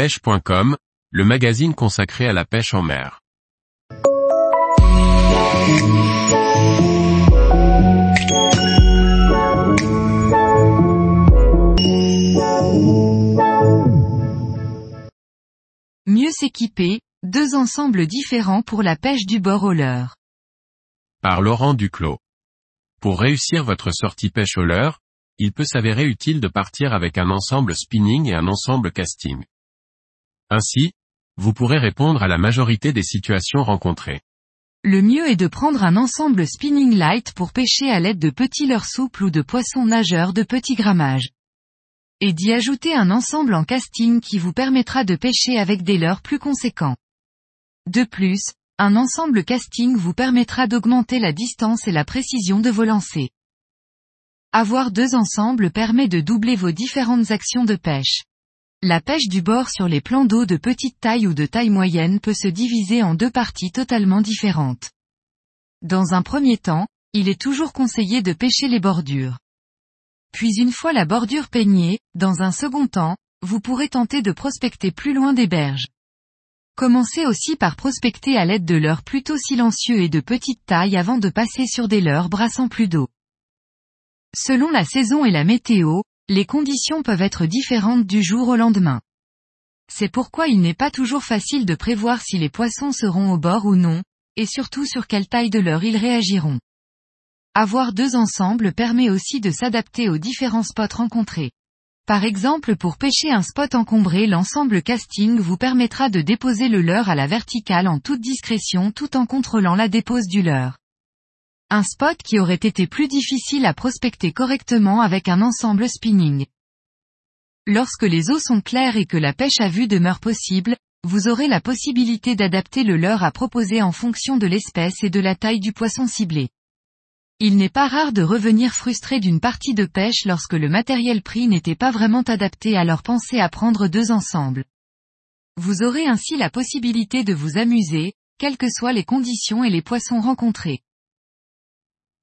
pêche.com, le magazine consacré à la pêche en mer. Mieux s'équiper, deux ensembles différents pour la pêche du bord au leurre. Par Laurent Duclos. Pour réussir votre sortie pêche au leurre, il peut s'avérer utile de partir avec un ensemble spinning et un ensemble casting. Ainsi, vous pourrez répondre à la majorité des situations rencontrées. Le mieux est de prendre un ensemble spinning light pour pêcher à l'aide de petits leurres souples ou de poissons nageurs de petit grammage. Et d'y ajouter un ensemble en casting qui vous permettra de pêcher avec des leurres plus conséquents. De plus, un ensemble casting vous permettra d'augmenter la distance et la précision de vos lancers. Avoir deux ensembles permet de doubler vos différentes actions de pêche. La pêche du bord sur les plans d'eau de petite taille ou de taille moyenne peut se diviser en deux parties totalement différentes. Dans un premier temps, il est toujours conseillé de pêcher les bordures. Puis une fois la bordure peignée, dans un second temps, vous pourrez tenter de prospecter plus loin des berges. Commencez aussi par prospecter à l'aide de leurres plutôt silencieux et de petite taille avant de passer sur des leurres brassant plus d'eau. Selon la saison et la météo, les conditions peuvent être différentes du jour au lendemain. C'est pourquoi il n'est pas toujours facile de prévoir si les poissons seront au bord ou non, et surtout sur quelle taille de leurre ils réagiront. Avoir deux ensembles permet aussi de s'adapter aux différents spots rencontrés. Par exemple pour pêcher un spot encombré l'ensemble casting vous permettra de déposer le leurre à la verticale en toute discrétion tout en contrôlant la dépose du leurre. Un spot qui aurait été plus difficile à prospecter correctement avec un ensemble spinning. Lorsque les eaux sont claires et que la pêche à vue demeure possible, vous aurez la possibilité d'adapter le leurre à proposer en fonction de l'espèce et de la taille du poisson ciblé. Il n'est pas rare de revenir frustré d'une partie de pêche lorsque le matériel pris n'était pas vraiment adapté alors pensez à prendre deux ensembles. Vous aurez ainsi la possibilité de vous amuser, quelles que soient les conditions et les poissons rencontrés.